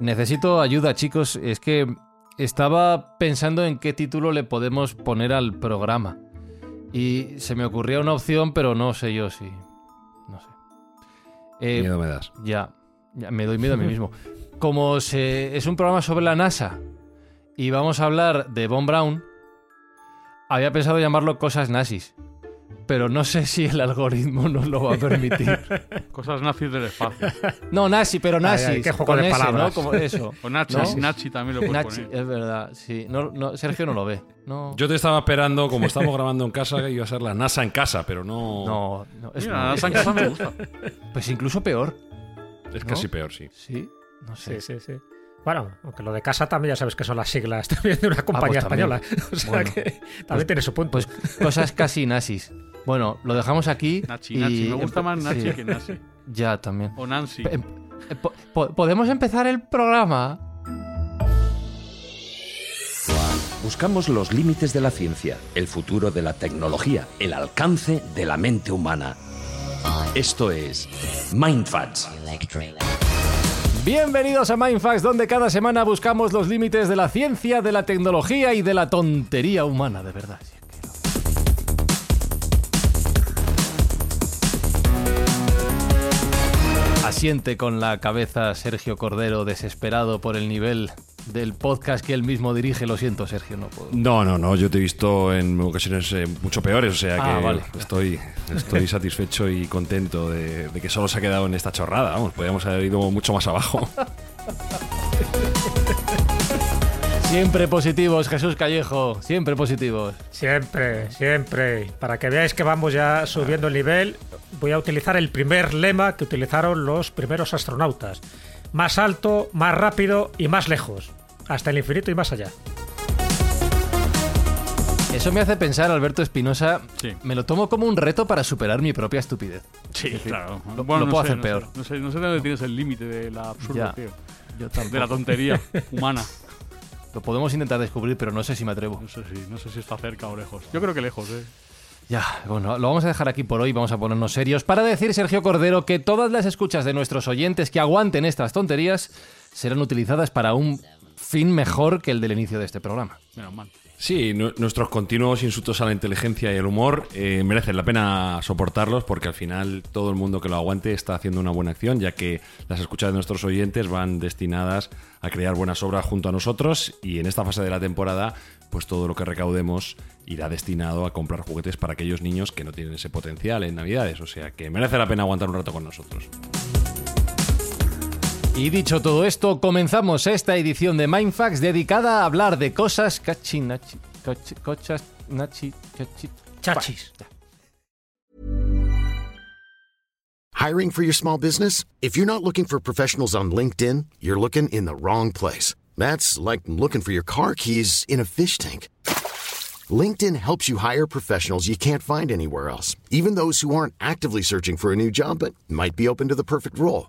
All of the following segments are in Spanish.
Necesito ayuda, chicos. Es que estaba pensando en qué título le podemos poner al programa. Y se me ocurría una opción, pero no sé yo si. No sé. Eh, Miedo me das. Ya, ya, me doy miedo a mí mismo. Como se, es un programa sobre la NASA y vamos a hablar de Von Braun, había pensado llamarlo Cosas Nazis. Pero no sé si el algoritmo nos lo va a permitir. Cosas nazis del espacio. No, nazi, pero nazis. ay, qué juego con de ese, palabras. ¿no? Como eso. O Nachi, ¿No? Nachi también lo puedes Nazi, poner. es verdad, sí. No, no, Sergio no lo ve. No, Yo te estaba esperando, como estamos grabando en casa, que iba a ser la NASA en casa, pero no. no, no, es, Mira, la NASA en casa me gusta. Pues incluso peor. es casi peor, sí. Sí, no sé. Sí, sí, sí. Bueno, aunque lo de casa también ya sabes que son las siglas también de una compañía pues también. española. O sea Bueno. que también tiene su punto. Pues cosas casi nazis. Bueno, lo dejamos aquí. Nachi, y- Nachi. Me gusta más sí. Nachi que Nachi. Ya, también. O Nancy. Em- eh, po- po- ¿Podemos empezar el programa? Buscamos los límites de la ciencia, el futuro de la tecnología, el alcance de la mente humana. Esto es Mindfacts. Bienvenidos a Mindfax, donde cada semana buscamos los límites de la ciencia, de la tecnología y de la tontería humana, de verdad. Asiente con la cabeza Sergio Cordero, desesperado por el nivel del podcast que él mismo dirige. Lo siento, Sergio, no puedo. No, no, no. Yo te he visto en ocasiones eh, mucho peores, o sea Ah, que vale. estoy, estoy satisfecho y contento de, de que solo se ha quedado en esta chorrada. Vamos, podríamos haber ido mucho más abajo. Siempre positivos, Jesús Callejo, siempre positivos. Siempre, siempre. Para que veáis que vamos ya subiendo el nivel, voy a utilizar el primer lema que utilizaron los primeros astronautas. Más alto, más rápido y más lejos. Hasta el infinito y más allá. Eso me hace pensar, Alberto Espinosa, Sí. me lo tomo como un reto para superar mi propia estupidez. Sí, claro. lo- lo puedo hacer no peor. Sé, no, sé, no sé de dónde tienes el límite de la absurdo, Ya. tío. Yo De la tontería humana. Lo podemos intentar descubrir, pero no sé si me atrevo. No sé, si, no sé si está cerca o lejos. Yo creo que lejos, ¿eh? Ya, bueno, lo vamos a dejar aquí por hoy, vamos a ponernos serios para decir, Sergio Cordero, que todas las escuchas de nuestros oyentes que aguanten estas tonterías serán utilizadas para un fin mejor que el del inicio de este programa. Menos mal. Sí, nu- nuestros continuos insultos a la inteligencia y el humor eh, merecen la pena soportarlos porque al final todo el mundo que lo aguante está haciendo una buena acción, ya que las escuchas de nuestros oyentes van destinadas a crear buenas obras junto a nosotros y en esta fase de la temporada, pues todo lo que recaudemos irá destinado a comprar juguetes para aquellos niños que no tienen ese potencial en Navidades. O sea que merece la pena aguantar un rato con nosotros. Y dicho todo esto, comenzamos esta edición de Mindfax dedicada a hablar de cosas cachi, nachi, cochi- cochas, nachi, cachi- Chachis. Hiring for your small business? If you're not looking for professionals on LinkedIn, you're looking in the wrong place. That's like looking for your car keys in a fish tank. LinkedIn helps you hire professionals you can't find anywhere else, even those who aren't actively searching for a new job but might be open to the perfect role.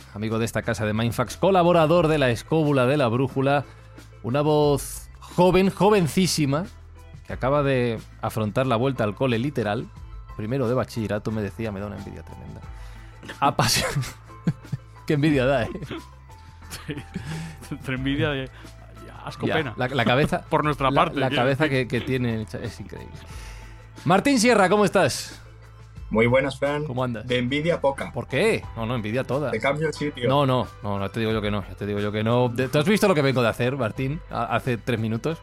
amigo de esta casa de Mindfax, colaborador de la escóbula de la brújula, una voz joven, jovencísima, que acaba de afrontar la vuelta al cole literal, primero de bachillerato, me decía, me da una envidia tremenda. Apasión. Qué envidia da, ¿eh? Entre envidia de. Asco Ya, pena. La, la cabeza. Por nuestra parte. La, cabeza que, que tiene es increíble. Martín Sierra, ¿cómo estás? Muy buenas, Fran. ¿Cómo andas? De envidia poca. ¿Por qué? No, no, envidia toda. Te cambio el sitio. No, no, no, no te digo yo que no, ya te digo yo que no. ¿Tú has visto lo que vengo de hacer, Martín, hace tres minutos?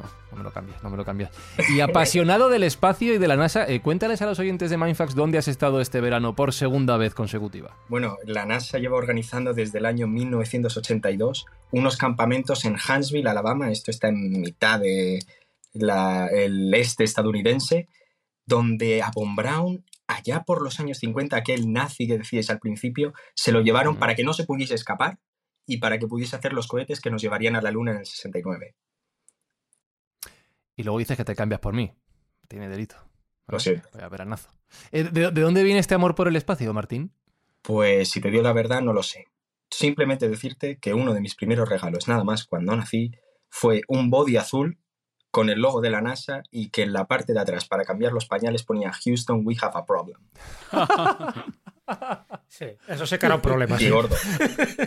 No, no me lo cambias, no me lo cambias. Y apasionado del espacio y de la NASA, eh, cuéntales a los oyentes de Mindfax dónde has estado este verano por segunda vez consecutiva. Bueno, la NASA lleva organizando desde el año 1982 unos campamentos en Huntsville, Alabama. Esto está en mitad de la- el este estadounidense, donde a Von Braun, allá por los años 50, aquel nazi que decíais al principio, se lo llevaron para que no se pudiese escapar y para que pudiese hacer los cohetes que nos llevarían a la Luna en el 69. Y luego dices que te cambias por mí. Tiene delito. Lo siento. Vaya veranazo. Eh, ¿De, de dónde viene este amor por el espacio, Martín? Pues si te digo la verdad, no lo sé. Simplemente decirte que uno de mis primeros regalos, nada más cuando nací, fue un body azul con el logo de la NASA y que en la parte de atrás para cambiar los pañales ponía Houston, we have a problem. Sí, eso sí que era un problema. Y sí. gordo.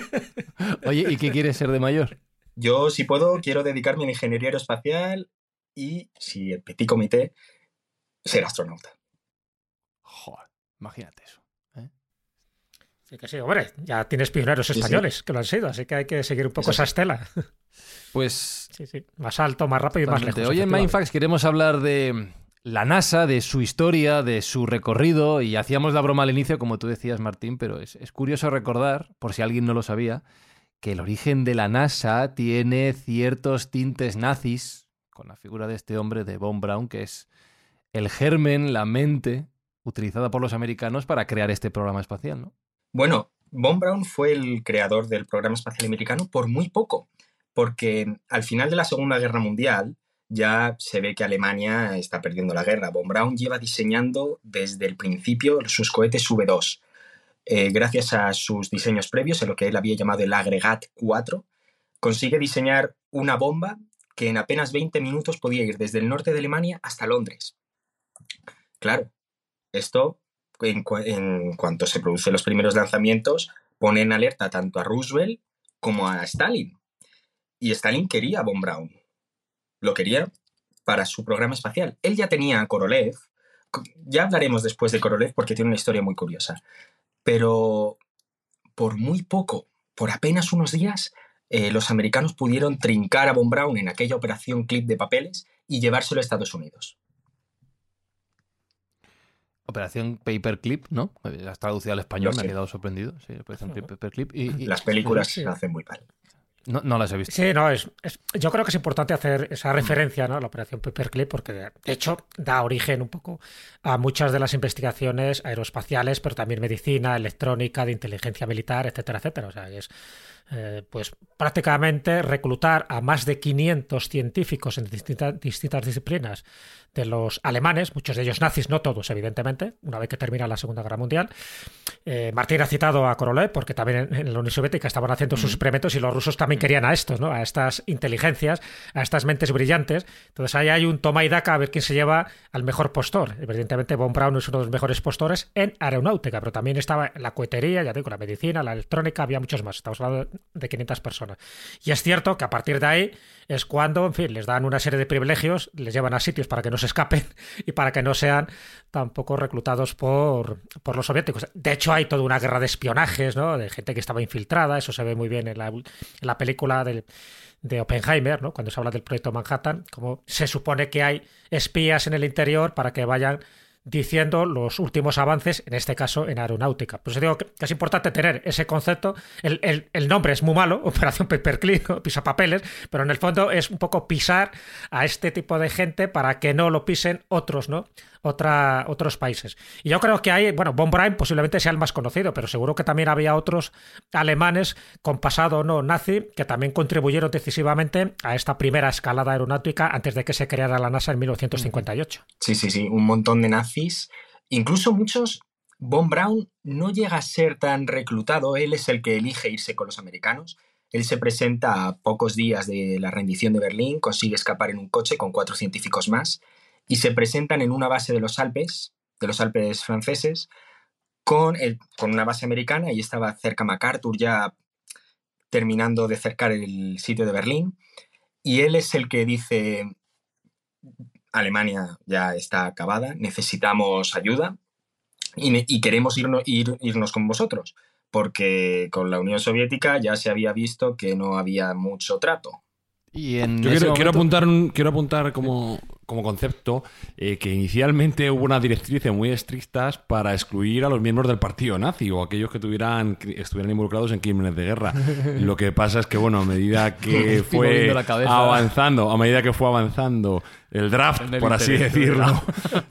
Oye, ¿y qué quieres ser de mayor? Yo, si puedo, quiero dedicarme a la ingeniería aeroespacial y, si el petit comité, ser astronauta. Joder, imagínate eso. Sí, que sí, hombre, ya tienes pioneros Sí, sí. españoles que lo han sido, así que hay que seguir un poco esa estela. Pues Sí, sí, más alto, más rápido y más lejos. Hoy en. Mindfax queremos hablar de la NASA, de su historia, de su recorrido, y hacíamos la broma al inicio, como tú decías, Martín, pero es, es curioso recordar, por si alguien no lo sabía, que el origen de la NASA tiene ciertos tintes nazis, con la figura de este hombre de Von Braun, que es el germen, la mente utilizada por los americanos para crear este programa espacial, ¿no? Bueno, Von Braun fue el creador del programa espacial americano por muy poco, porque al final de la Segunda Guerra Mundial ya se ve que Alemania está perdiendo la guerra. Von Braun lleva diseñando desde el principio sus cohetes V2. Eh, gracias a sus diseños previos, en lo que él había llamado el Agregat 4, consigue diseñar una bomba que en apenas 20 minutos podía ir desde el norte de Alemania hasta Londres. Claro, esto en, en cuanto se producen los primeros lanzamientos, pone en alerta tanto a Roosevelt como a Stalin. Y Stalin quería a Von Braun. Lo quería para su programa espacial. Él ya tenía a Korolev. Ya hablaremos después de Korolev porque tiene una historia muy curiosa. Pero por muy poco, por apenas unos días, eh, los americanos pudieron trincar a Von Braun en aquella operación clip de papeles y llevárselo a Estados Unidos. Operación Paperclip, ¿no? Eh, Has traducido al español, me sé. quedado sorprendido. Sí, Operación Paperclip. Y, y- Las películas se hacen muy mal. No, no las he visto. Sí, no, es, es- yo creo que es importante hacer esa referencia ¿no? a la operación Paperclip porque de hecho da origen un poco a muchas de las investigaciones aeroespaciales, pero también medicina, electrónica, de inteligencia militar, etcétera, etcétera. O sea, es eh, pues prácticamente reclutar a más de 500 científicos en distinta- distintas disciplinas de los alemanes, muchos de ellos nazis, no todos, evidentemente, una vez que termina la Segunda Guerra Mundial. Eh, Martín ha citado a Korolev porque también en, en la Unión Soviética estaban haciendo sus experimentos y los rusos también querían a estos, ¿no? A estas inteligencias, a estas mentes brillantes. Entonces ahí hay un toma y daca a ver quién se lleva al mejor postor. Evidentemente Von Braun es uno de los mejores postores en aeronáutica, pero también estaba en la cohetería, ya digo, la medicina, la electrónica, había muchos más. Estamos hablando de 500 personas. Y es cierto que a partir de ahí es cuando, en fin, les dan una serie de privilegios, les llevan a sitios para que no se escapen y para que no sean tampoco reclutados por, por los soviéticos. De hecho, hay toda una guerra de espionajes, ¿no? De gente que estaba infiltrada, eso se ve muy bien en la, en la película del, de Oppenheimer, ¿no? Cuando se habla del proyecto Manhattan, como se supone que hay espías en el interior para que vayan diciendo los últimos avances, en este caso en aeronáutica. Pues digo que es importante tener ese concepto. El, el- el nombre es muy malo, Operación Paperclip, ¿no? pisapapeles, pero en el fondo es un poco pisar a este tipo de gente para que no lo pisen otros, ¿no? Otra, otros países. Y yo creo que hay, bueno, Von Braun posiblemente sea el más conocido, pero seguro que también había otros alemanes con pasado no nazi que también contribuyeron decisivamente a esta primera escalada aeronáutica antes de que se creara la NASA en 1958. Sí, sí, sí, un montón de nazis. Incluso muchos. Von Braun no llega a ser tan reclutado, él es el que elige irse con los americanos. Él se presenta a pocos días de la rendición de Berlín, consigue escapar en un coche con cuatro científicos más y se presentan en una base de los Alpes, de los Alpes franceses, con, el- con una base americana y estaba cerca MacArthur ya terminando de cercar el sitio de Berlín. Y él es el que dice, Alemania ya está acabada, necesitamos ayuda. y, y queremos irnos, ir- irnos con vosotros, porque con la Unión Soviética ya se había visto que no había mucho trato. Y en Yo apuntar, quiero apuntar como, como concepto eh, que inicialmente hubo unas directrices muy estrictas para excluir a los miembros del partido nazi o aquellos que tuvieran, estuvieran involucrados en crímenes de guerra. Lo que pasa es que, bueno, a medida que fue avanzando, a medida que fue avanzando el draft, el por así decirlo,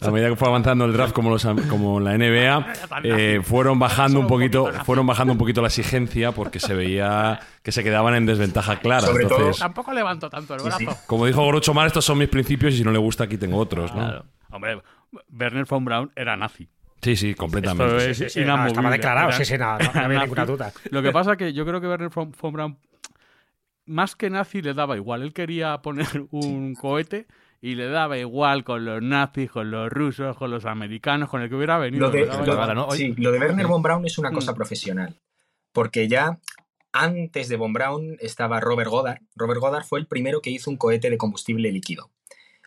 a medida que fue avanzando el draft como, los, como la NBA, eh, fueron bajando un poquito, fueron bajando un poquito la exigencia porque se veía que se quedaban en desventaja clara. Sobre todo- Entonces, Tampoco levanto tanto el Sí, sí. brazo. como dijo Groucho Marx, estos son mis principios y si no le gusta aquí tengo otros, ¿no? Claro. Hombre, Werner von Braun era nazi. Sí, sí, completamente. Esto es Sí, sí, inamovible. estaba declarado, Era- sí, sí, no, no, no había nazi. ninguna duda. Lo que pasa que yo creo que Werner von, von Braun, más que nazi, le daba igual. Él quería poner un cohete y le daba igual con los nazis, con los rusos, con los americanos, con el que hubiera venido. Lo de, lo- igual. ¿no? Sí, lo de Werner von Braun es una cosa Mm. profesional. Porque ya antes de von Braun estaba Robert Goddard. Robert Goddard fue el primero que hizo un cohete de combustible líquido.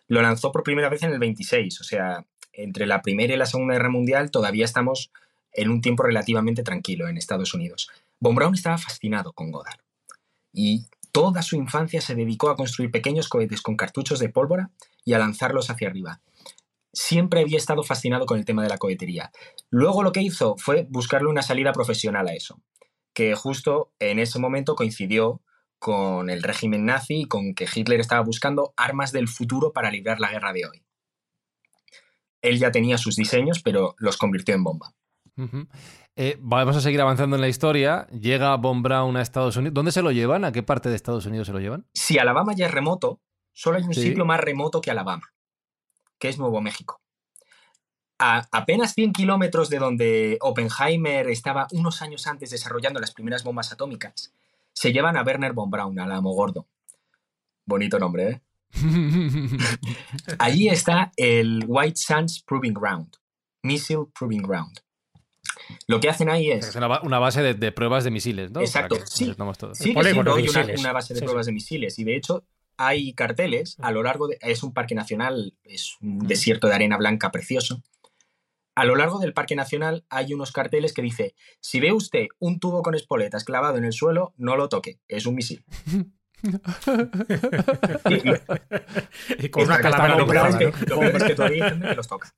Lo lanzó por primera vez en el 26. O sea, entre la Primera y la Segunda Guerra Mundial todavía estamos en un tiempo relativamente tranquilo en Estados Unidos. Von Braun estaba fascinado con Goddard. Y toda su infancia se dedicó a construir pequeños cohetes con cartuchos de pólvora y a lanzarlos hacia arriba siempre había estado fascinado con el tema de la cohetería. Luego lo que hizo fue buscarle una salida profesional a eso, que justo en ese momento coincidió con el régimen nazi y con que Hitler estaba buscando armas del futuro para librar la guerra de hoy. Él ya tenía sus diseños, pero los convirtió en bomba. Eh, vamos a seguir avanzando en la historia. Llega Von Braun a Estados Unidos. ¿Dónde se lo llevan? ¿A qué parte de Estados Unidos se lo llevan? Si Alabama ya es remoto, solo hay un Sí. sitio más remoto que Alabama, que es Nuevo México. A apenas 100 kilómetros de donde Oppenheimer estaba unos años antes desarrollando las primeras bombas atómicas, se llevan a Werner von Braun, al amo gordo. Bonito nombre, ¿eh? Allí está el White Sands Proving Ground, Missile Proving Ground. Lo que hacen ahí Es es... una, ba- una base de, de pruebas de misiles, ¿no? Exacto, que sí. polígono siendo de hoy una, base de Sí, pruebas de misiles y de hecho hay carteles a lo largo de... Es un parque nacional, es un desierto de arena blanca precioso. A lo largo del parque nacional hay unos carteles que dice, si ve usted un tubo con espoletas clavado en el suelo, no lo toque, es un misil. Y con una calavera lo peor es que- ¿no? lo peor es que todavía hay gente que los toca.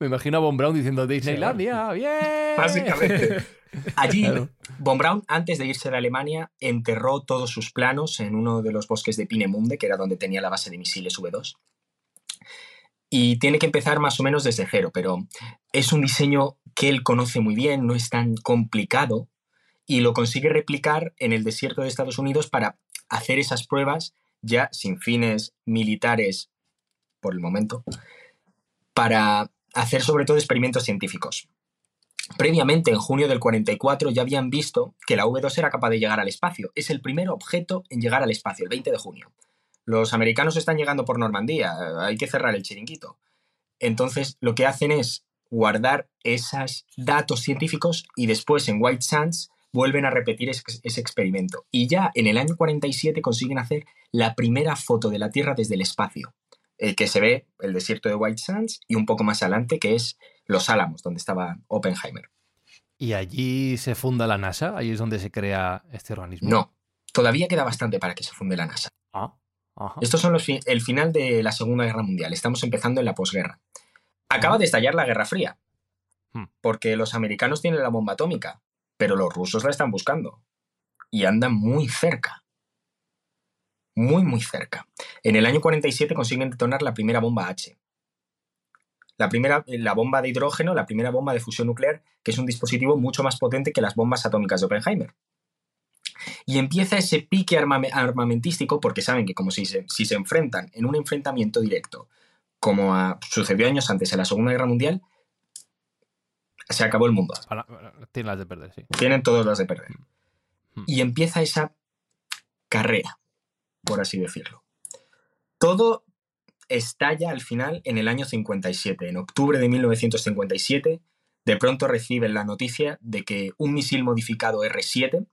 Me imagino a Von Braun diciendo Disneylandia, bien. Básicamente. Allí, Claro. Von Braun, antes de irse de Alemania, enterró todos sus planos en uno de los bosques de Pinemunde, que era donde tenía la base de misiles V2. Y tiene que empezar más o menos desde cero, pero es un diseño que él conoce muy bien, no es tan complicado, y lo consigue replicar en el desierto de Estados Unidos para hacer esas pruebas ya sin fines militares por el momento, para hacer sobre todo experimentos científicos. Previamente, en junio del 44, ya habían visto que la V2 era capaz de llegar al espacio. Es el primer objeto en llegar al espacio, el 20 de junio. Los americanos están llegando por Normandía, hay que cerrar el chiringuito. Entonces, lo que hacen es guardar esos datos científicos y después en White Sands vuelven a repetir ese, ese experimento. Y ya en el año 47 consiguen hacer la primera foto de la Tierra desde el espacio, eh, que se ve el desierto de White Sands y un poco más adelante que es Los Álamos, donde estaba Oppenheimer. Y allí se funda la NASA, allí es donde se crea este organismo. No, todavía queda bastante para que se funde la NASA. Ah, ajá. Estos son los fi- el final de la Segunda Guerra Mundial. Estamos empezando en la posguerra. Acaba de estallar la Guerra Fría, Hmm. porque los americanos tienen la bomba atómica, pero los rusos la están buscando y andan muy cerca. Muy, muy cerca. En el año 47 consiguen detonar la primera bomba H. La primera, la bomba de hidrógeno, la primera bomba de fusión nuclear, que es un dispositivo mucho más potente que las bombas atómicas de Oppenheimer. Y empieza ese pique armame- armamentístico porque saben que como si se, si se enfrentan en un enfrentamiento directo, como sucedió años antes en la Segunda Guerra Mundial, se acabó el mundo. Para- Tiene las de perder, sí. Tienen todos las de perder. Hmm. Y empieza esa carrera, por así decirlo. Todo estalla al final en el año 57. En octubre de 1957, de pronto reciben la noticia de que un misil modificado R-7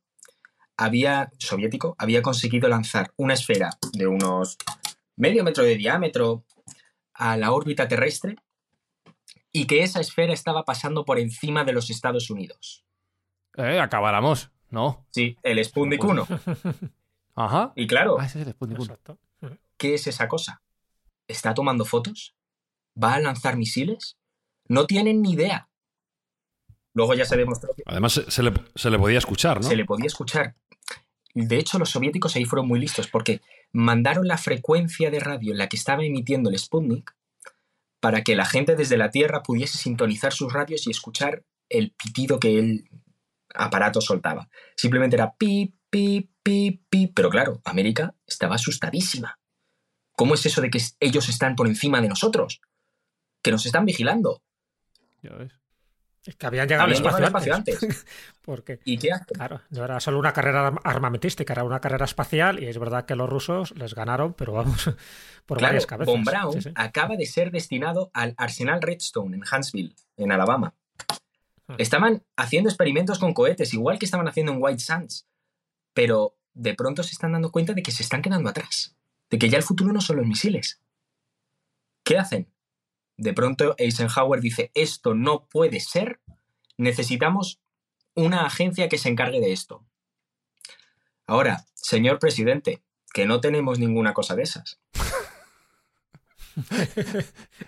había, soviético había conseguido lanzar una esfera de unos medio metro de diámetro a la órbita terrestre y que esa esfera estaba pasando por encima de los Estados Unidos. Eh, acabáramos, ¿no? Sí, el Sputnik 1. Ajá. Y claro, Ah, ese es el Sputnik 1. Exacto. ¿qué es esa cosa? ¿Está tomando fotos? ¿Va a lanzar misiles? No tienen ni idea. Luego ya se demostró que Además, se, le, se le podía escuchar, ¿no? se le podía escuchar. De hecho, los soviéticos ahí fueron muy listos porque mandaron la frecuencia de radio en la que estaba emitiendo el Sputnik para que la gente desde la Tierra pudiese sintonizar sus radios y escuchar el pitido que el aparato soltaba. Simplemente era pi, pi, pi, pi. Pero claro, América estaba asustadísima. ¿Cómo es eso de que ellos están por encima de nosotros? Que nos están vigilando. Ya ves. Es que habían llegado al espacio, antes. espacio Porque, ¿Y qué hacen? claro, no era solo una carrera arm- armamentística, era una carrera espacial y es verdad que los rusos les ganaron, pero vamos, por Claro, varias cabezas. Von Braun Sí, sí. acaba de ser destinado al Arsenal Redstone en Huntsville, en Alabama. Hmm. Estaban haciendo experimentos con cohetes, igual que estaban haciendo en White Sands, pero de pronto se están dando cuenta de que se están quedando atrás, de que ya el futuro no son los misiles. ¿Qué hacen? De pronto Eisenhower dice, esto no puede ser, necesitamos una agencia que se encargue de esto. Ahora, señor presidente, que no tenemos ninguna cosa de esas.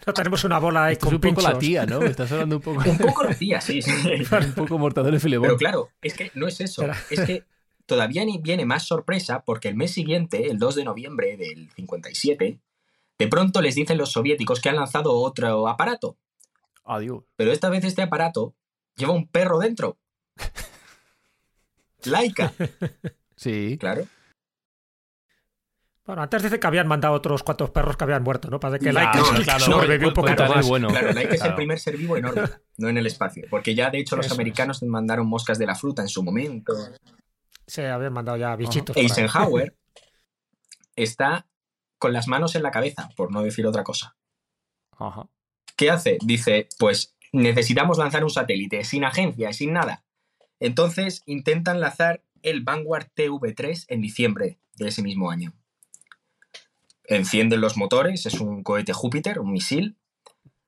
No tenemos una bola ahí con un poco la tía, ¿no? Me Estás hablando un poco, Un poco lo hacía, sí, sí. un poco mortadelo y. Pero claro, es que no es eso. Era- Es que todavía ni- viene más sorpresa porque el mes siguiente, el 2 de noviembre del 57, de pronto les dicen los soviéticos que han lanzado otro aparato. Adiós. Pero esta vez este aparato lleva un perro dentro. Laika, Sí. claro. Bueno, antes dice que habían mandado otros cuantos perros que habían muerto, ¿no? Para que Laika no, claro, sobrevivió un tener más. bueno. Claro, Laika es el primer ser vivo en órbita, no en el espacio. Porque ya de hecho los Eso es. americanos mandaron moscas de la fruta en su momento. Se habían mandado ya bichitos. Eisenhower está con las manos en la cabeza, por no decir otra cosa. Ajá. ¿Qué hace? Dice, pues necesitamos lanzar un satélite, sin agencia, sin nada. Entonces intentan lanzar el Vanguard TV3 en diciembre de ese mismo año. Encienden los motores, es un cohete Júpiter, un misil,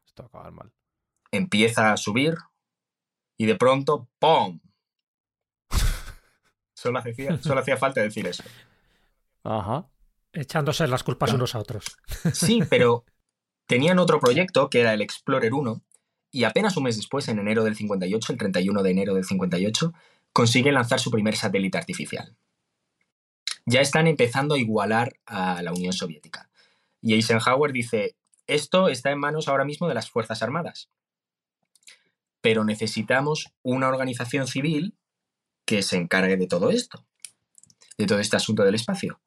Esto va a acabar mal. empieza a subir y de pronto ¡pum! Solo hacía, solo hacía falta decir eso. Ajá. Echándose las culpas unos a otros. Sí, pero tenían otro proyecto que era el Explorer 1 y apenas un mes después, en enero del 58, el 31 de enero del 58, consiguen lanzar su primer satélite artificial. Ya están empezando a igualar a la Unión Soviética. Y Eisenhower dice, esto está en manos ahora mismo de las Fuerzas Armadas. Pero necesitamos una organización civil que se encargue de todo esto, de todo este asunto del espacio.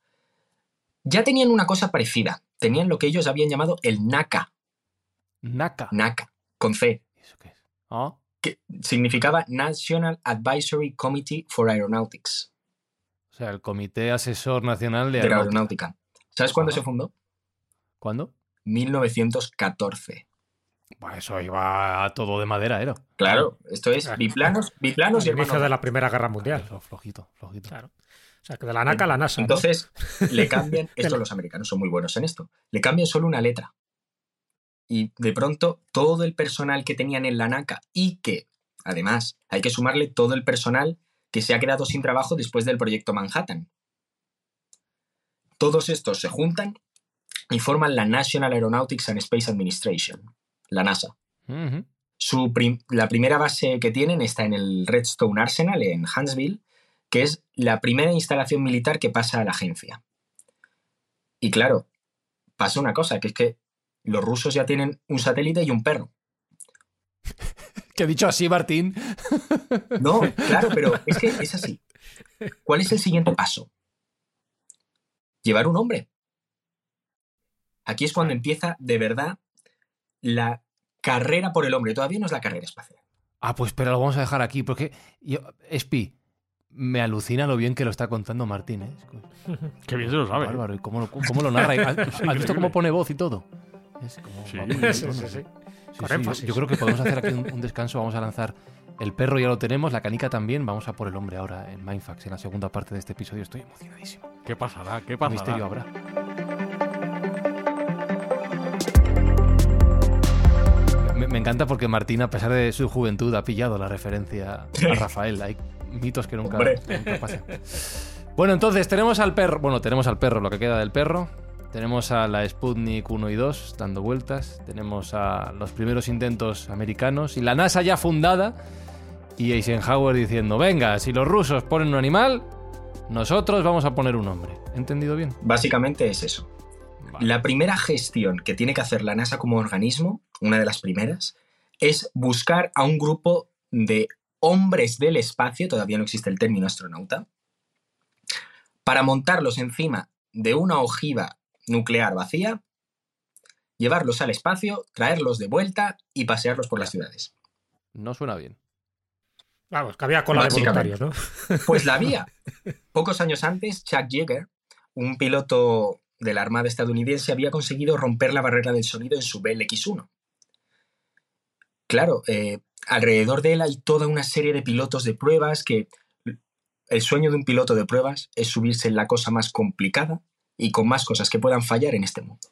Ya tenían una cosa parecida. Tenían lo que ellos habían llamado el NACA. Naka. NACA, con C, ¿Eso qué es? Ah, que significaba National Advisory Committee for Aeronautics, o sea, el Comité Asesor Nacional de de Aeronáutica. aeronáutica. ¿Sabes cuándo Ajá. se fundó? ¿Cuándo? 1914. Bah, eso iba a todo de madera, era. Claro, esto es biplanos, biplanos y Al inicio de la Primera Guerra Mundial. Eso, flojito, flojito. Claro. O sea, que de la NACA a la NASA. ¿no? Entonces, le cambian, esto los americanos son muy buenos en esto, le cambian solo una letra. Y de pronto todo el personal que tenían en la NACA y que, además, hay que sumarle todo el personal que se ha quedado sin trabajo después del proyecto Manhattan. Todos estos se juntan y forman la National Aeronautics and Space Administration, la NASA. Su prim- la primera base que tienen está en el Redstone Arsenal en Huntsville, que es la primera instalación militar que pasa a la agencia. Y claro, pasa una cosa, que es que los rusos ya tienen un satélite y un perro. Que dicho así, Martín. No, claro, pero es que es así. ¿Cuál es el siguiente paso? Llevar un hombre. Aquí es cuando empieza de verdad la carrera por el hombre. Todavía no es la carrera espacial. Ah, pues espera, lo vamos a dejar aquí, porque yo, Espi, me alucina lo bien que lo está contando Martín, ¿eh? Qué bien se lo sabe. Bárbaro, y cómo lo, cómo lo narra. ¿Has, has visto cómo pone voz y todo? Es como Sí. Sí, sí, sí. Sí, Con sí, yo-. Yo, creo que podemos hacer aquí un, un descanso. Vamos a lanzar el perro, ya lo tenemos, la canica también. Vamos a por el hombre ahora en Mindfax, en la segunda parte de este episodio. Estoy emocionadísimo. ¿Qué pasará? ¿Qué ¿Qué pasará? misterio habrá? Me encanta porque Martín, a pesar de su juventud, ha pillado la referencia a Rafael. Hay mitos que nunca, pasan. Bueno, entonces tenemos al perro. Bueno, tenemos al perro, lo que queda del perro. Tenemos a la Sputnik 1 y 2 dando vueltas. Tenemos a los primeros intentos americanos. Y la NASA ya fundada. Y Eisenhower diciendo: Venga, si los rusos ponen un animal, nosotros vamos a poner un hombre. ¿He entendido bien? Básicamente es eso. Vale. La primera gestión que tiene que hacer la NASA como organismo, una de las primeras, es buscar a un grupo de hombres del espacio, todavía no existe el término astronauta, para montarlos encima de una ojiva nuclear vacía, llevarlos al espacio, traerlos de vuelta y pasearlos por las ciudades. No suena bien. Vamos, que había cola de voluntarios, ¿no? Pues la había. Pocos años antes, Chuck Yeager, un piloto de la Armada estadounidense, había conseguido romper la barrera del sonido en su BLX-1. Claro, eh, alrededor de él hay toda una serie de pilotos de pruebas que el sueño de un piloto de pruebas es subirse en la cosa más complicada y con más cosas que puedan fallar en este mundo.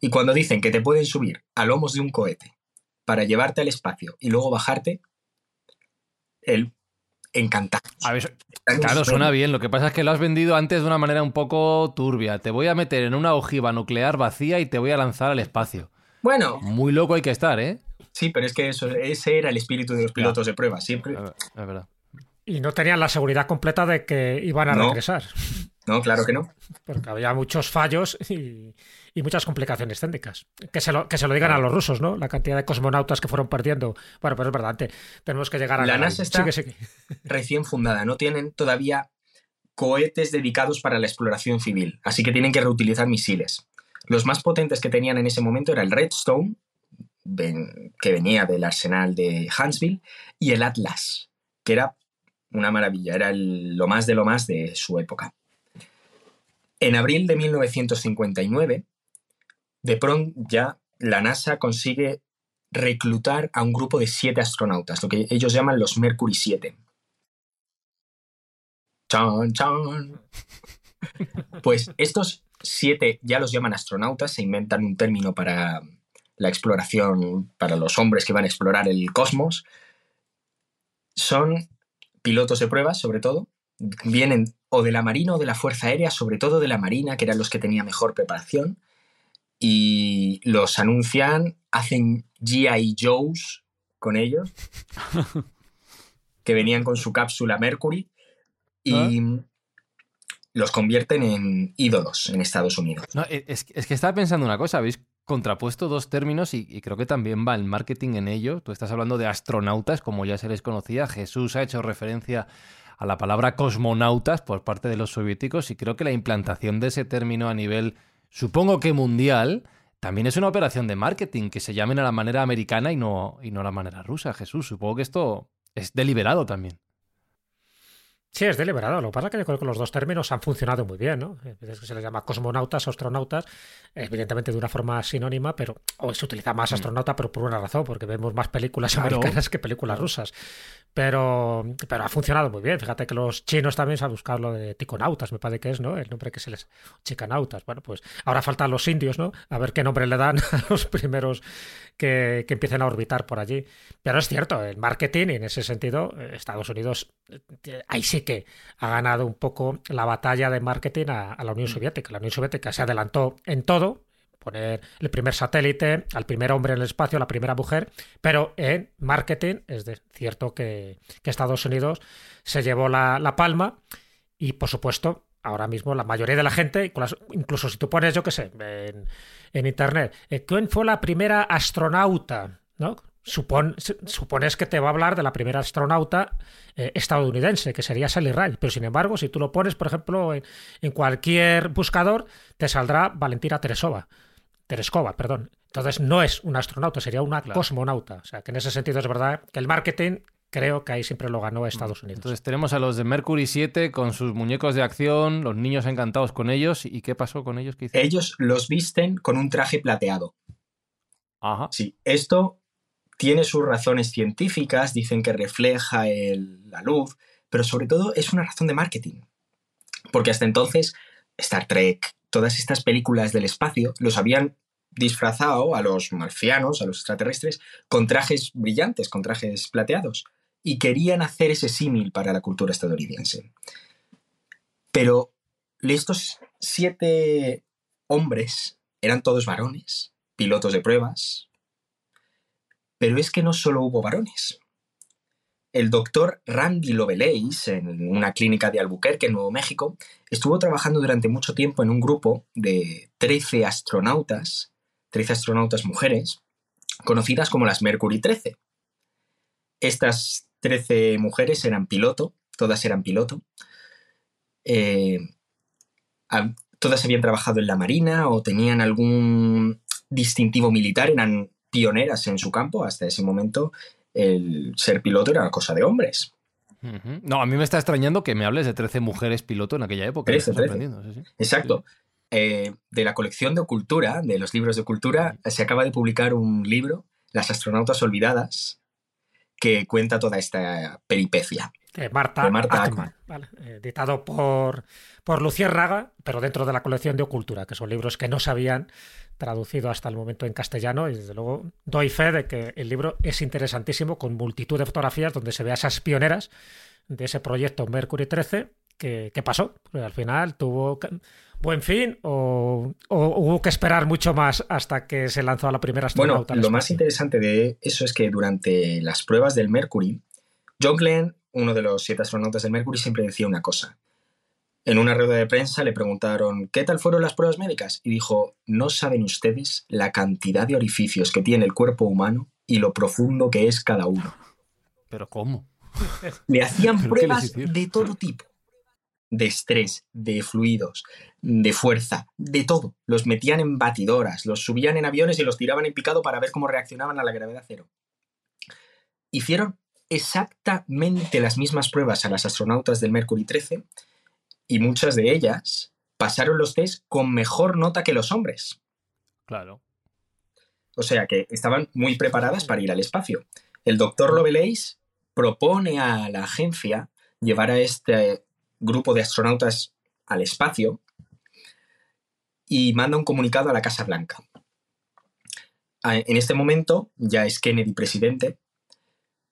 Y cuando dicen que te pueden subir a lomos de un cohete para llevarte al espacio y luego bajarte, él encantado. A ver, Claro, suena bien. Lo que pasa es que lo has vendido antes de una manera un poco turbia. Te voy a meter en una ojiva nuclear vacía y te voy a lanzar al espacio. Bueno, Muy loco hay que estar, ¿eh? sí, pero es que eso, ese era el espíritu de los pilotos de prueba. Siempre. Es ver- es verdad. Y no tenían la seguridad completa de que iban a No. regresar. No, claro que no. Porque había muchos fallos y, y muchas complicaciones técnicas. Que se, lo, que se lo digan a los rusos, ¿no? La cantidad de cosmonautas que fueron perdiendo. Bueno, pero es verdad, tenemos que llegar a La. NASA está-. Recién fundada. No tienen todavía cohetes dedicados para la exploración civil. Así que tienen que reutilizar misiles. Los más potentes que tenían en ese momento era el Redstone, que venía del arsenal de Huntsville, y el Atlas, que era una maravilla. Era el- lo más de lo más de su época. En abril de 1959, de pronto ya la NASA consigue reclutar a un grupo de siete astronautas, lo que ellos llaman los Mercury 7. Chan, chan. Pues estos siete ya los llaman astronautas, se inventan un término para la exploración, para los hombres que van a explorar el cosmos. Son pilotos de pruebas, sobre todo. Vienen o de la Marina o de la Fuerza Aérea, sobre todo de la Marina, que eran los que tenían mejor preparación. Y los anuncian, hacen G.I. Joes con ellos, que venían con su cápsula Mercury, y los convierten en ídolos en Estados Unidos. No, e, es, es que estaba pensando una cosa. Habéis contrapuesto dos términos y, y creo que también va el marketing en ello. Tú estás hablando de astronautas, como ya se les conocía. Jesús ha hecho referencia a la palabra cosmonautas por parte de los soviéticos y creo que la implantación de ese término a nivel, supongo que mundial, también es una operación de marketing, que se llamen a la manera americana y no, y no a la manera rusa. Jesús, supongo que esto es deliberado también. Sí, es deliberado. Lo que pasa es que yo creo que los dos términos han funcionado muy bien, ¿no? Veces que se les llama cosmonautas, astronautas, evidentemente de una forma sinónima, pero o se utiliza más astronauta, pero por una razón, porque vemos más películas Claro. americanas que películas rusas. Pero, pero ha funcionado muy bien. Fíjate que los chinos también se han buscado lo de ticonautas, me parece que es, ¿no? El nombre que se les... Chicanautas. Bueno, pues ahora faltan los indios, ¿no? A ver qué nombre le dan a los primeros que, que empiecen a orbitar por allí. Pero es cierto, el marketing, y en ese sentido, eh, Estados Unidos eh, ahí sí que ha ganado un poco la batalla de marketing a, a la Unión Soviética. La Unión Soviética se adelantó en todo, poner el primer satélite, al primer hombre en el espacio, la primera mujer, pero en marketing es de cierto que, que Estados Unidos se llevó la, la palma y por supuesto ahora mismo la mayoría de la gente, incluso- incluso si tú pones, yo qué sé, en, en internet, eh, ¿quién fue la primera astronauta? ¿No? Supon- su- supones que te va a hablar de la primera astronauta eh, estadounidense, que sería Sally Ride. Pero sin embargo, si tú lo pones, por ejemplo, en, en cualquier buscador, te saldrá Valentina Teresova. Tereskova, perdón. Entonces no es una astronauta, sería una Claro. cosmonauta. O sea, que en ese sentido es verdad que el marketing creo que ahí siempre lo ganó Estados Unidos. Entonces tenemos a los de Mercury 7 con sus muñecos de acción, los niños encantados con ellos. ¿Y qué pasó con ellos? ¿Qué hicieron? Ellos los visten con un traje plateado. Ajá. Sí, esto tiene sus razones científicas, dicen que refleja la luz, pero sobre todo es una razón de marketing. Porque hasta entonces Star Trek, todas estas películas del espacio, los habían disfrazado a los marcianos, a los extraterrestres, con trajes brillantes, con trajes plateados. Y querían hacer ese símil para la cultura estadounidense. Pero estos siete hombres eran todos varones, pilotos de pruebas. Pero es que no solo hubo varones. El doctor Randy Lovelace, en una clínica de Albuquerque, en Nuevo México, estuvo trabajando durante mucho tiempo en un grupo de 13 astronautas, 13 astronautas mujeres, conocidas como las Mercury 13. Estas 13 mujeres eran piloto, todas eran piloto. Eh, todas habían trabajado en la Marina o tenían algún distintivo militar, eran pioneras en su campo hasta ese momento el ser piloto era una cosa de hombres. No, a mí me está extrañando que me hables de 13 mujeres piloto en aquella época. 13, Exacto. Eh, de la colección de cultura, de los libros de cultura, se acaba de publicar un libro, Las astronautas olvidadas, que cuenta toda esta peripecia. De Marta, Marta eh, editado por, por Raga, pero dentro de la colección de Ocultura, que son libros que no se habían traducido hasta el momento en castellano y desde luego doy fe de que el libro es interesantísimo con multitud de fotografías donde se ve a esas pioneras de ese proyecto Mercury 13 que, pasó. al final tuvo buen fin o, hubo que esperar mucho más hasta que se lanzó a la primera astronauta. Bueno, lo más interesante de eso es que durante las pruebas del Mercury, John Glenn, uno de los siete astronautas del Mercury, siempre decía una cosa. En una rueda de prensa le preguntaron ¿qué tal fueron las pruebas médicas? Y dijo, no saben ustedes la cantidad de orificios que tiene el cuerpo humano y lo profundo que es cada uno. ¿Pero cómo? Le hacían pruebas de todo tipo. De estrés, de fluidos, de fuerza, de todo. Los metían en batidoras, los subían en aviones y los tiraban en picado para ver cómo reaccionaban a la gravedad cero. Hicieron exactamente las mismas pruebas a las astronautas del Mercury 13 y muchas de ellas pasaron los test con mejor nota que los hombres. Claro. O sea que estaban muy preparadas para ir al espacio. El doctor Lovelace propone a la agencia llevar a este grupo de astronautas al espacio y manda un comunicado a la Casa Blanca. En este momento ya es Kennedy presidente,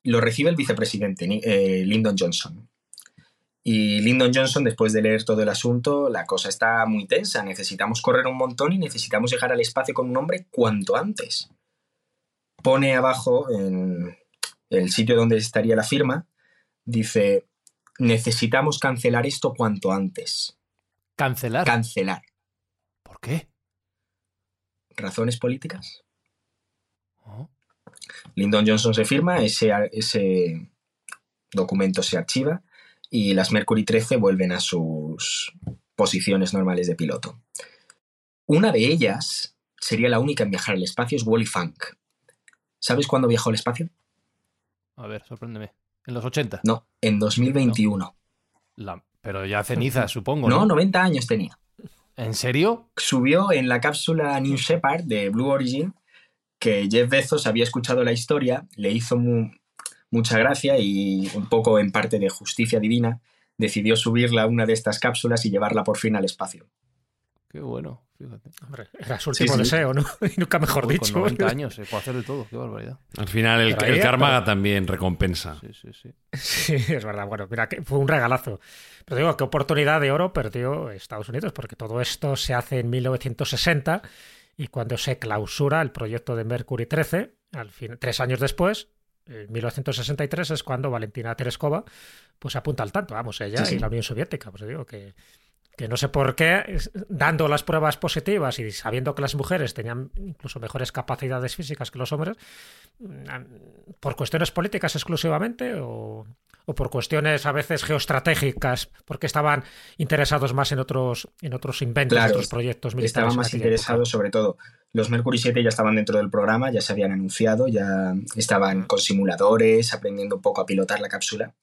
lo recibe el vicepresidente eh, Lyndon Johnson. Y Lyndon Johnson, después de leer todo el asunto, la cosa está muy tensa. Necesitamos correr un montón y necesitamos llegar al espacio con un hombre cuanto antes. Pone abajo, en el sitio donde estaría la firma, dice, necesitamos cancelar esto cuanto antes. ¿Cancelar? Cancelar. ¿Por qué? ¿Razones políticas? Lyndon Johnson se firma, ese, ese documento se archiva y las Mercury 13 vuelven a sus posiciones normales de piloto. Una de ellas sería la única en viajar al espacio, es Wally Funk. ¿Sabes cuándo viajó al espacio? A ver, sorpréndeme. ¿En los 80? No, en 2021. pero ya ceniza, supongo. No, 90 años tenía. ¿En serio? Subió en la cápsula New Shepard de Blue Origin que Jeff Bezos había escuchado la historia, le hizo muy, mucha gracia y un poco en parte de justicia divina, decidió subirla a una de estas cápsulas y llevarla por fin al espacio. Qué bueno, fíjate. Hombre, era su último deseo, ¿no? nunca mejor dicho. Con 90 años se puede hacer de todo, qué barbaridad. Al final el, karma también recompensa. Sí, sí, sí. Sí, es verdad. Bueno, mira, que fue un regalazo. Pero digo, qué oportunidad de oro perdió Estados Unidos, porque todo esto se hace en 1960 y cuando se clausura el proyecto de Mercury 13, al fin, tres años después, en 1963 es cuando Valentina Tereskova pues apunta al tanto, vamos, ella y la Unión Soviética, pues digo que, que no sé por qué, dando las pruebas positivas y sabiendo que las mujeres tenían incluso mejores capacidades físicas que los hombres, mm, por cuestiones políticas exclusivamente o, por cuestiones a veces geoestratégicas, porque estaban interesados más en otros, en otros inventos, en otros proyectos militares. Estaban más interesados sobre todo los Mercury 7 ya estaban dentro del programa, ya se habían anunciado, ya estaban con simuladores, aprendiendo un poco a pilotar la cápsula.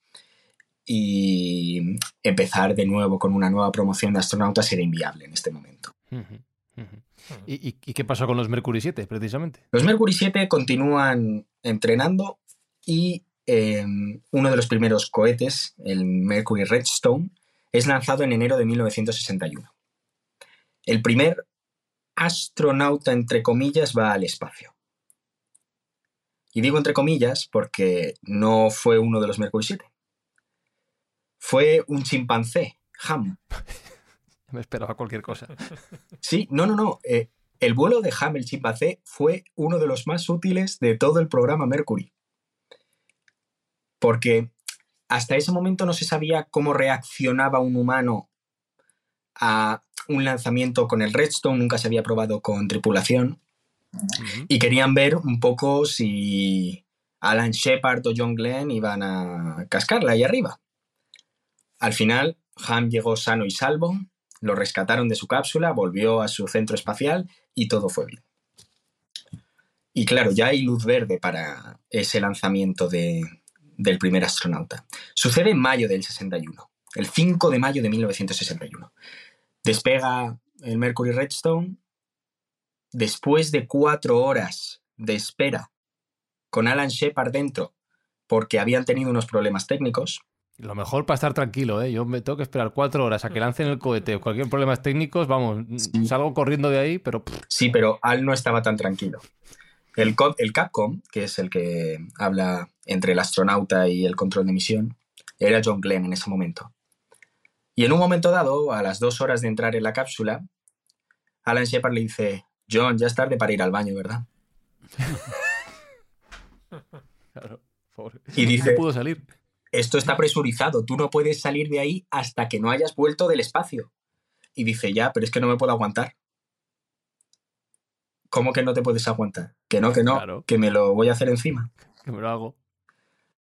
Y empezar de nuevo con una nueva promoción de astronautas era inviable en este momento. ¿Y, qué pasó con los Mercury 7, precisamente? Los Mercury 7 continúan entrenando y em, uno de los primeros cohetes, el Mercury Redstone, es lanzado en enero de 1961. El primer astronauta, entre comillas, va al espacio. Y digo entre comillas porque no fue uno de los Mercury 7. Fue un chimpancé, Ham. Me esperaba cualquier cosa. Sí, no, no, no. eh, el vuelo de Ham, el chimpancé, fue uno de los más útiles de todo el programa Mercury. Porque hasta ese momento no se sabía cómo reaccionaba un humano a un lanzamiento con el Redstone, nunca se había probado con tripulación. Y querían ver un poco si Alan Shepard o John Glenn iban a cascarla ahí arriba. Al final, Ham llegó sano y salvo, lo rescataron de su cápsula, volvió a su centro espacial y todo fue bien. Y claro, ya hay luz verde para ese lanzamiento de- del primer astronauta. Sucede en mayo del 61, el 5 de mayo de 1961. Despega el Mercury Redstone. Después de cuatro horas de espera con Alan Shepard dentro, porque habían tenido unos problemas técnicos, Lo mejor para estar tranquilo, ¿eh? Yo me tengo que esperar cuatro horas a que lancen el cohete cualquier problema técnicos, vamos, Sí. salgo corriendo de ahí, pero Sí, pero Al no estaba tan tranquilo. El, el Capcom, que es el que habla entre el astronauta y el control de misión, era John Glenn en ese momento. Y en un momento dado, a las dos horas de entrar en la cápsula, Alan Shepard le dice, John, ya es tarde para ir al baño, ¿verdad? claro, pobre. Y dice, No pudo salir. Esto está presurizado, tú no puedes salir de ahí hasta que no hayas vuelto del espacio. Y dice, ya, pero es que no me puedo aguantar. ¿Cómo que no te puedes aguantar? Que no, que no, Claro. que me lo voy a hacer encima. Que me lo hago.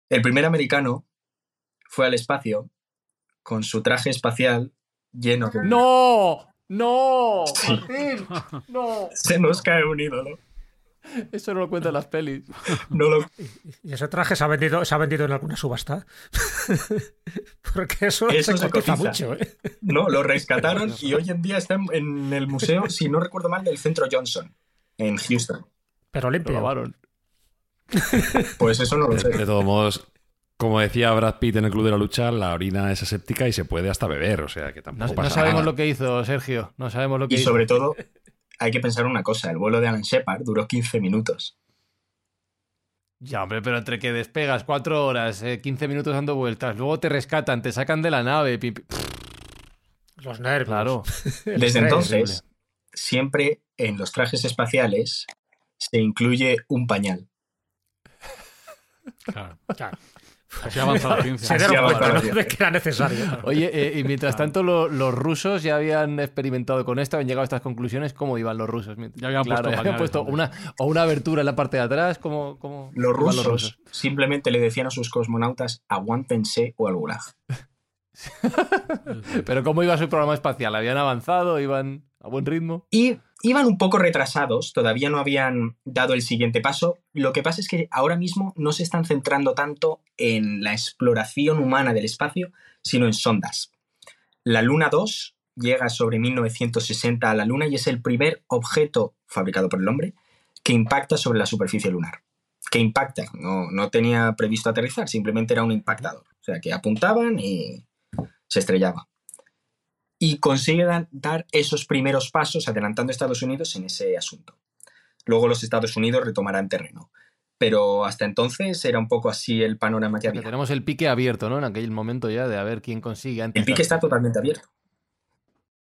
El primer americano fue al espacio con su traje espacial lleno de... ¡No! ¡No! Sí. ¡No! Se nos cae un ídolo. Eso no lo cuentan las pelis. No lo... ¿Y ese traje se ha vendido, se ha vendido en alguna subasta? Porque eso, Eso se se cotiza cotiza. mucho, ¿eh? No, lo rescataron y hoy en día está en- el museo, si no recuerdo mal, del Centro Johnson, en Houston. Pero Lo limpio. lavaron. Pues eso no lo De, sé. de todos modos, como decía Brad Pitt en el Club de la Lucha, la orina es aséptica y se puede hasta beber, o sea que tampoco no pasa sabemos nada. lo que hizo Sergio. No sabemos lo que Y hizo. sobre todo, hay que pensar una cosa, el vuelo de Alan Shepard duró 15 minutos. Ya, hombre, pero entre que despegas cuatro horas, eh, 15 minutos dando vueltas, luego te rescatan, te sacan de la nave. pi- pi- Los nervios. Claro. Desde entonces, siempre en los trajes espaciales se incluye un pañal. Claro. Claro. Así avanza la ciencia. Se dieron cuenta ¿no? de que era necesario. Oye, eh, y mientras tanto lo- los rusos ya habían experimentado con esto, habían llegado a estas conclusiones. ¿Cómo iban los rusos? Ya habían puesto ya habían pañales puesto antes. una, o una abertura en la parte de atrás. ¿Cómo, cómo Los iban rusos, simplemente le decían a sus cosmonautas, aguántense o al gulag. Pero ¿cómo iba su programa espacial? ¿Habían avanzado? ¿Iban a buen ritmo? Y iban un poco retrasados, todavía no habían dado el siguiente paso. Lo que pasa es que ahora mismo no se están centrando tanto en la exploración humana del espacio, sino en sondas. La Luna 2 llega sobre 1960 a la Luna y es el primer objeto fabricado por el hombre que impacta sobre la superficie lunar. Que impacta, no, no tenía previsto aterrizar, simplemente era un impactador. O sea, que apuntaban y se estrellaba y consigue dar esos primeros pasos adelantando a Estados Unidos en ese asunto. Luego los Estados Unidos retomarán terreno. Pero hasta entonces era un poco así el panorama que Que había. tenemos el pique abierto, ¿no? En aquel momento ya de a ver quién consigue antes. El pique está totalmente abierto.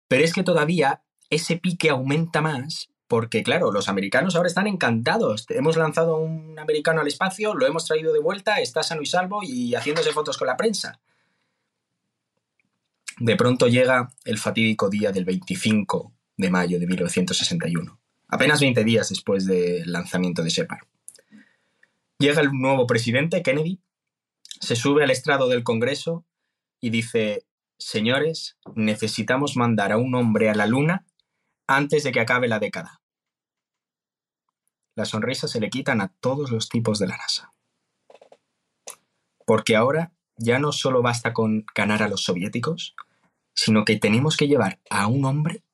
Pero es que todavía ese pique aumenta más porque, claro, los americanos ahora están encantados. Hemos lanzado a un americano al espacio, lo hemos traído de vuelta, está sano y salvo y haciéndose fotos con la prensa. De pronto llega el fatídico día del 25 de mayo de 1961, apenas 20 días después del lanzamiento de Shepard. Llega el nuevo presidente, Kennedy, se sube al estrado del Congreso y dice, señores, necesitamos mandar a un hombre a la Luna antes de que acabe la década. Las sonrisas se le quitan a todos los tipos de la NASA. Porque ahora ya no solo basta con ganar a los soviéticos, sino que tenemos que llevar a un hombre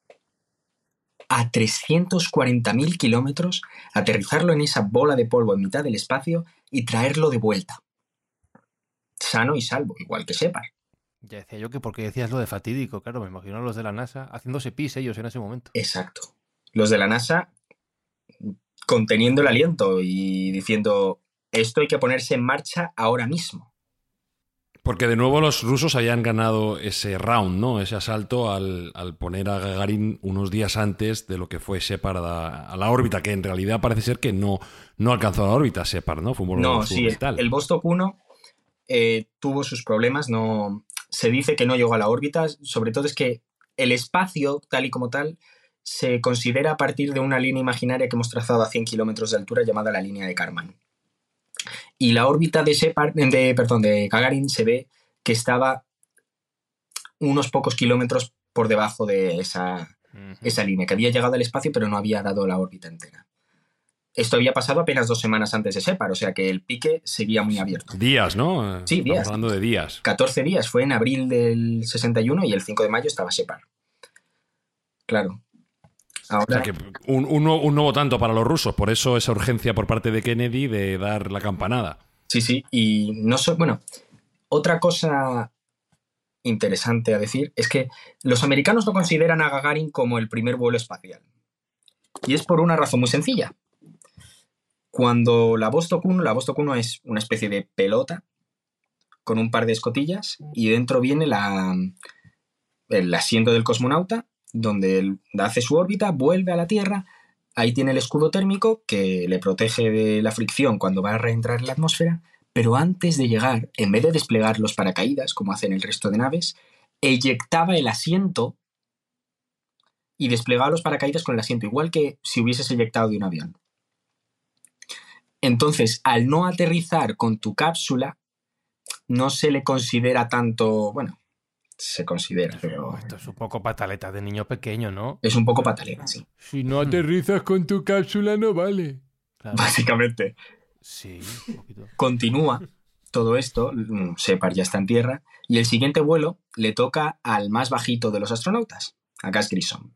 a 340.000 kilómetros, aterrizarlo en esa bola de polvo en mitad del espacio y traerlo de vuelta. Sano y salvo, igual que Shepard. Ya decía yo que porque decías lo de fatídico, claro, me imagino los de la NASA haciéndose pis ellos en ese momento. Exacto. los de la NASA conteniendo el aliento y diciendo, esto hay que ponerse en marcha ahora mismo. Porque de nuevo los rusos habían ganado ese round, ¿no? Ese asalto al, al poner a Gagarin unos días antes de lo que fue Shepard a, a, la órbita, que en realidad parece ser que no, no alcanzó la órbita Shepard, ¿no? Fue un no, sí, el, el Vostok 1 eh, tuvo sus problemas, no se dice que no llegó a la órbita, sobre todo es que el espacio, tal y como tal, se considera a partir de una línea imaginaria que hemos trazado a 100 kilómetros de altura llamada la línea de Karman. Y la órbita de, Shepard, de, perdón, de Gagarin se ve que estaba unos pocos kilómetros por debajo de esa, uh -huh. esa línea, que había llegado al espacio pero no había dado la órbita entera. Esto había pasado apenas dos semanas antes de Shepard, o sea que el pique seguía muy abierto. Días, ¿no? Sí, días. Estamos hablando de días. 14 días, fue en abril del 61 y el 5 de mayo estaba Shepard. Claro. Ahora... O sea que un, un, un, nuevo tanto para los rusos, por eso esa urgencia por parte de Kennedy de dar la campanada. Sí, sí, y no so, bueno, otra cosa interesante a decir es que los americanos no consideran a Gagarin como el primer vuelo espacial. Y es por una razón muy sencilla. Cuando la Vostok 1, la Vostok 1 es una especie de pelota con un par de escotillas y dentro viene la, el asiento del cosmonauta donde hace su órbita, vuelve a la Tierra, ahí tiene el escudo térmico que le protege de la fricción cuando va a reentrar en la atmósfera, pero antes de llegar, en vez de desplegar los paracaídas como hacen el resto de naves, eyectaba el asiento y desplegaba los paracaídas con el asiento, igual que si hubieses eyectado de un avión. Entonces, al no aterrizar con tu cápsula, no se le considera tanto, bueno, se considera, pero... Esto es un poco pataleta de niño pequeño, ¿no? Es un poco pataleta, sí. Si no aterrizas con tu cápsula no vale. Claro. Básicamente. Sí, un poquito. Continúa todo esto, Shepard ya está en tierra, y el siguiente vuelo le toca al más bajito de los astronautas, a Gas Grissom.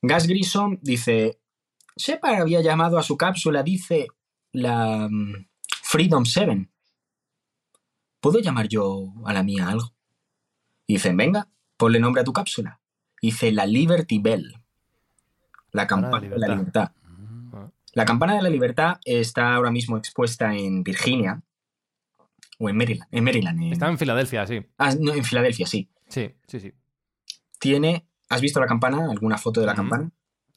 Gas Grissom dice, Shepard había llamado a su cápsula, dice, la um, Freedom 7. ¿Puedo llamar yo a la mía algo? Y dicen, venga, ponle nombre a tu cápsula. Dice la Liberty Bell. La campana de la libertad. La campana de la libertad está ahora mismo expuesta en Virginia o en Maryland. En Maryland en... Está en Filadelfia, sí. Ah, no, en Filadelfia, sí. Sí, sí, sí. Tiene. ¿Has visto la campana? ¿Alguna foto de la mm campana?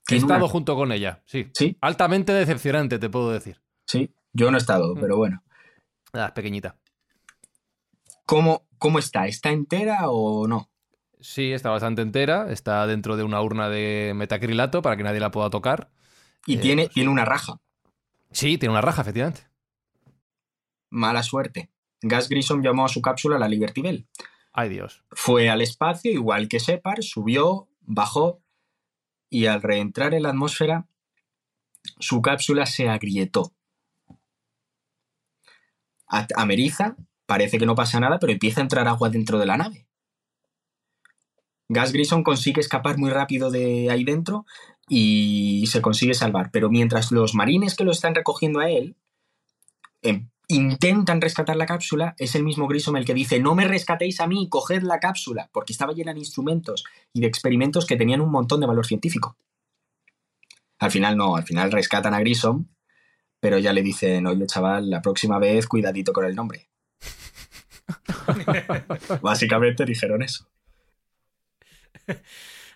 He estado una... junto con ella, sí. Sí. Altamente decepcionante, te puedo decir. Sí, yo no he estado, mm. pero bueno. Ah, es pequeñita. ¿Cómo, ¿Cómo está? ¿Está entera o no? Sí, está bastante entera. Está dentro de una urna de metacrilato para que nadie la pueda tocar. Y eh, tiene, tiene una raja. Sí, tiene una raja, efectivamente. Mala suerte. Gas Grissom llamó a su cápsula la Liberty Bell. Ay Dios. Fue al espacio, igual que Shepard, subió, bajó y al reentrar en la atmósfera, su cápsula se agrietó. Ameriza, parece que no pasa nada, pero empieza a entrar agua dentro de la nave. Gas Grissom consigue escapar muy rápido de ahí dentro y se consigue salvar. Pero mientras los marines que lo están recogiendo a él eh, intentan rescatar la cápsula, es el mismo Grissom el que dice: No me rescatéis a mí, coged la cápsula, porque estaba llena de instrumentos y de experimentos que tenían un montón de valor científico. Al final no, al final rescatan a Grissom, pero ya le dicen: Oye, chaval, la próxima vez cuidadito con el nombre. Básicamente dijeron eso.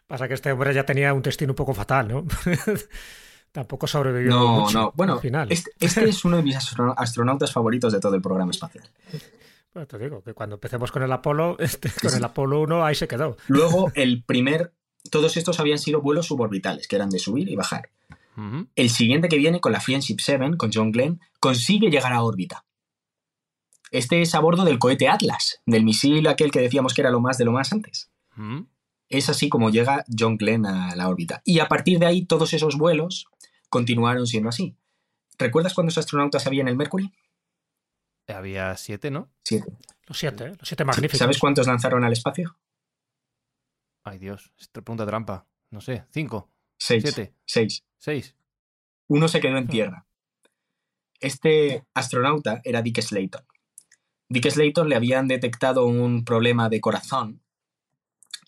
Pasa que este hombre ya tenía un destino un poco fatal, ¿no? Tampoco sobrevivió. No, mucho no. Bueno, al final. Este, este, es uno de mis astronautas favoritos de todo el programa espacial. Bueno, te digo que cuando empecemos con el Apolo, este, con el Apolo 1 ahí se quedó. Luego, el primer. Todos estos habían sido vuelos suborbitales, que eran de subir y bajar. Uh -huh. El siguiente que viene con la Friendship 7, con John Glenn, consigue llegar a órbita. Este es a bordo del cohete Atlas, del misil aquel que decíamos que era lo más de lo más antes. -huh. Es así como llega John Glenn a la órbita. Y a partir de ahí, todos esos vuelos continuaron siendo así. ¿Recuerdas cuántos astronautas había en el Mercury? Había siete, ¿no? Siete. Los siete, ¿eh? los siete magníficos. ¿Sabes cuántos lanzaron al espacio? Ay, Dios, pregunta trampa. No sé, cinco. Seis. Siete. Seis. Seis. Uno se quedó en tierra. Este astronauta era Dick Slayton. Dick Slayton le habían detectado un problema de corazón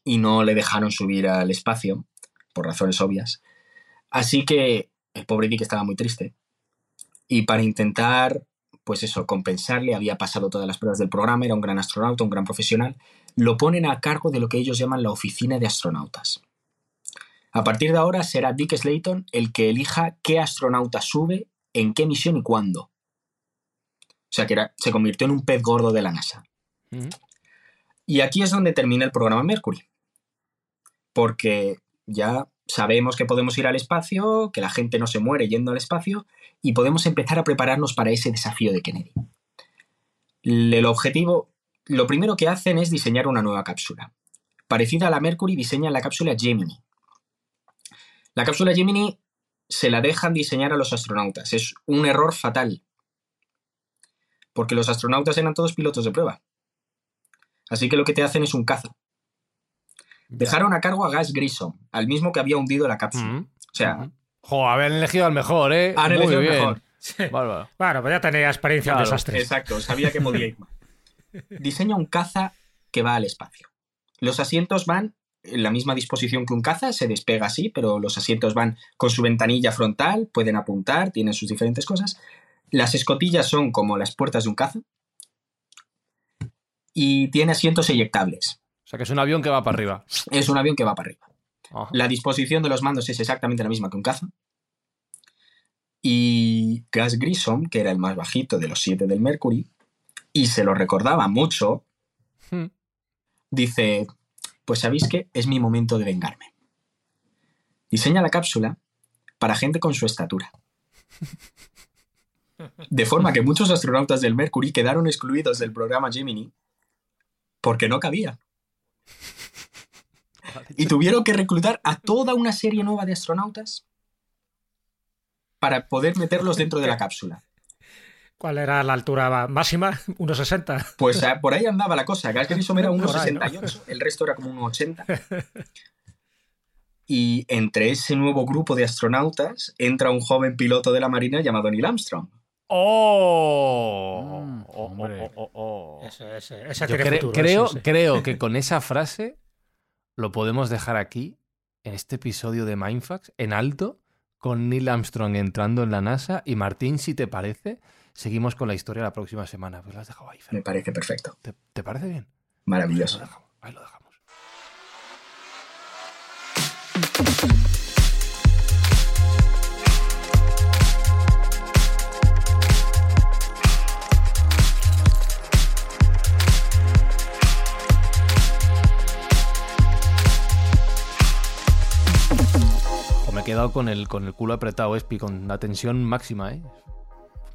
y no le dejaron subir al espacio, por razones obvias. Así que el pobre Dick estaba muy triste. Y para intentar, pues eso, compensarle, había pasado todas las pruebas del programa, era un gran astronauta, un gran profesional, lo ponen a cargo de lo que ellos llaman la oficina de astronautas. A partir de ahora será Dick Slayton el que elija qué astronauta sube, en qué misión y cuándo. O sea que era- se convirtió en un pez gordo de la NASA. Y aquí es donde termina el programa Mercury. Porque ya sabemos que podemos ir al espacio, que la gente no se muere yendo al espacio, y podemos empezar a prepararnos para ese desafío de Kennedy. El objetivo, lo primero que hacen es diseñar una nueva cápsula. Parecida a la Mercury, diseñan la cápsula Gemini. La cápsula Gemini se la dejan diseñar a los astronautas. Es un error fatal. Porque los astronautas eran todos pilotos de prueba. Así que lo que te hacen es un caza. Dejaron a cargo a Gas Grissom, al mismo que había hundido la cápsula. O sea. Jo, habían elegido al mejor, ¿eh? han Muy elegido el bien. mejor. Bueno, pues ya tenía experiencia en Claro, desastres. Exacto, sabía que podía ir mal. Diseña un caza que va al espacio. Los asientos van en la misma disposición que un caza, se despega así, pero los asientos van con su ventanilla frontal, pueden apuntar, tienen sus diferentes cosas. Las escotillas son como las puertas de un caza. Y tiene asientos eyectables. O sea que es un avión que va para arriba. Es un avión que va para arriba. Ajá. La disposición de los mandos es exactamente la misma que un caza. Y Gas Grissom, que era el más bajito de los siete del Mercury, y se lo recordaba mucho, Hmm. dice, pues sabéis que es mi momento de vengarme. Diseña la cápsula para gente con su estatura. De forma que muchos astronautas del Mercury quedaron excluidos del programa Gemini porque no cabían. Y tuvieron que reclutar a toda una serie nueva de astronautas para poder meterlos dentro de la cápsula. ¿Cuál era la altura máxima? 1,60. Pues ah, por ahí andaba la cosa. Gas Grissom era Por ahí, ¿no? 1,68, el resto era como un 80. Y entre ese nuevo grupo de astronautas entra un joven piloto de la Marina llamado Neil Armstrong. ¡Oh! Mm, Oh, oh, hombre. oh, oh. Ese, ese, ese Yo tiene cre- futuro, creo, creo que con esa frase lo podemos dejar aquí, en este episodio de Mindfax, en alto, con Neil Armstrong entrando en la NASA. Y Martín, si te parece, seguimos con la historia la próxima semana. Pues lo has dejado ahí, Fer. Me parece perfecto. ¿Te, te parece bien? Ahí lo Maravilloso. dejamos. Ahí lo dejamos. Me he quedado con el, con el culo apretado, Espi, con la tensión máxima, ¿eh?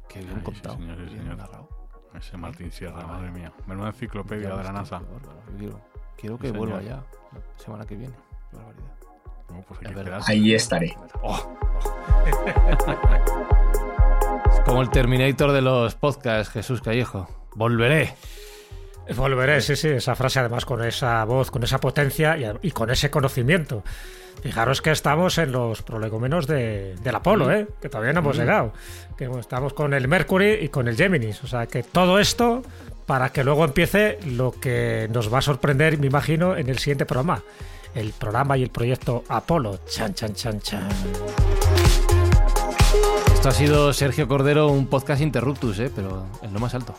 Qué bien Ay, sí, contado. señor, sí, qué bien señor. narrado. Ese Martín Sierra, madre mía. Menuda enciclopedia de la NASA. Quiero, quiero que vuelva ya, la semana que viene. Barbaridad. No, pues hay que. Ahí estaré. Oh. es como el Terminator de los podcasts, Jesús Callejo. Volveré. Volveré, sí, sí, esa frase además con esa voz, con esa potencia y, y con ese conocimiento. Fijaros que estamos en los prolegómenos de, del Apolo, ¿eh? que todavía no hemos llegado. Que estamos con el Mercury y con el Géminis. O sea que todo esto para que luego empiece lo que nos va a sorprender, me imagino, en el siguiente programa. El programa y el proyecto Apolo. Chan, chan, chan, chan. Esto ha sido Sergio Cordero, un podcast interruptus, ¿eh? pero en lo más alto.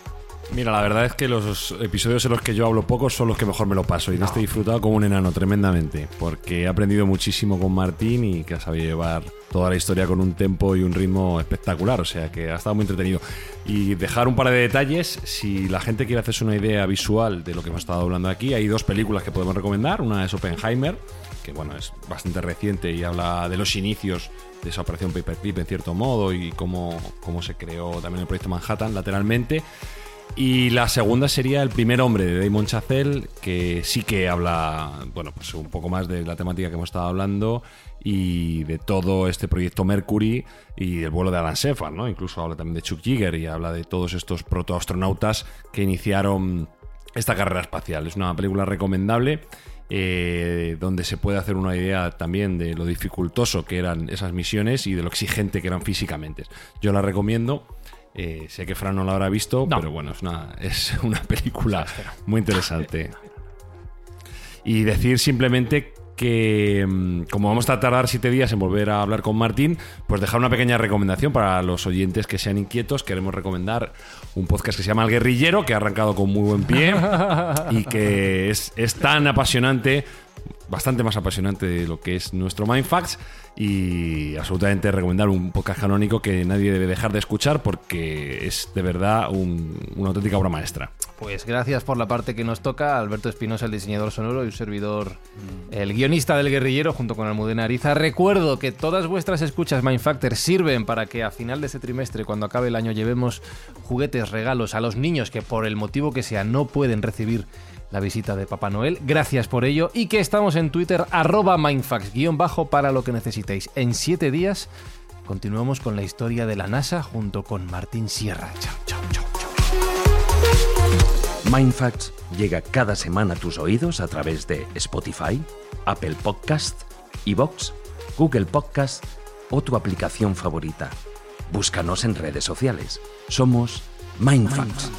Mira, la verdad es que los episodios en los que yo hablo poco son los que mejor me lo paso. Y de este he disfrutado como un enano tremendamente. Porque he aprendido muchísimo con Martín y que ha sabido llevar toda la historia con un tempo y un ritmo espectacular. O sea que ha estado muy entretenido. Y dejar un par de detalles. Si la gente quiere hacerse una idea visual de lo que hemos estado hablando aquí, hay dos películas que podemos recomendar. Una es Oppenheimer, que bueno, es bastante reciente y habla de los inicios de esa operación Paperclip en cierto modo y cómo, cómo se creó también el proyecto Manhattan lateralmente. Y la segunda sería El primer hombre de Damon Chazelle, que sí que habla, bueno, pues un poco más de la temática que hemos estado hablando y de todo este proyecto Mercury y del vuelo de Alan Shepard, ¿no? Incluso habla también de Chuck Yeager y habla de todos estos protoastronautas que iniciaron esta carrera espacial. Es una película recomendable eh, donde se puede hacer una idea también de lo dificultoso que eran esas misiones y de lo exigente que eran físicamente. Yo la recomiendo. Eh, sé que Fran no la habrá visto, No. pero bueno, es una, es una película muy interesante. Y decir simplemente que mm, como vamos a tardar siete días en volver a hablar con Martín, pues dejar una pequeña recomendación para los oyentes que sean inquietos. Queremos recomendar un podcast que se llama El Guerrillero, que ha arrancado con muy buen pie y que es, es tan apasionante bastante más apasionante de lo que es nuestro Mindfacts y absolutamente recomendar un podcast canónico que nadie debe dejar de escuchar porque es de verdad un- una auténtica obra maestra. Pues gracias por la parte que nos toca, Alberto Espinosa, el diseñador sonoro y un servidor, el guionista del guerrillero, junto con Almudena Ariza. Recuerdo que todas vuestras escuchas Mindfactor sirven para que a final de este trimestre, cuando acabe el año, llevemos juguetes, regalos a los niños que por el motivo que sea no pueden recibir la visita de Papá Noel. Gracias por ello y que estamos en Twitter arroba Mindfax, guion bajo para lo que necesitéis. En siete días continuamos con la historia de la NASA junto con Martín Sierra. Chao, chao, chao, chao. Mindfacts llega cada semana a tus oídos a través de Spotify, Apple Podcast, Evox, Google Podcast o tu aplicación favorita. Búscanos en redes sociales. Somos Mindfacts.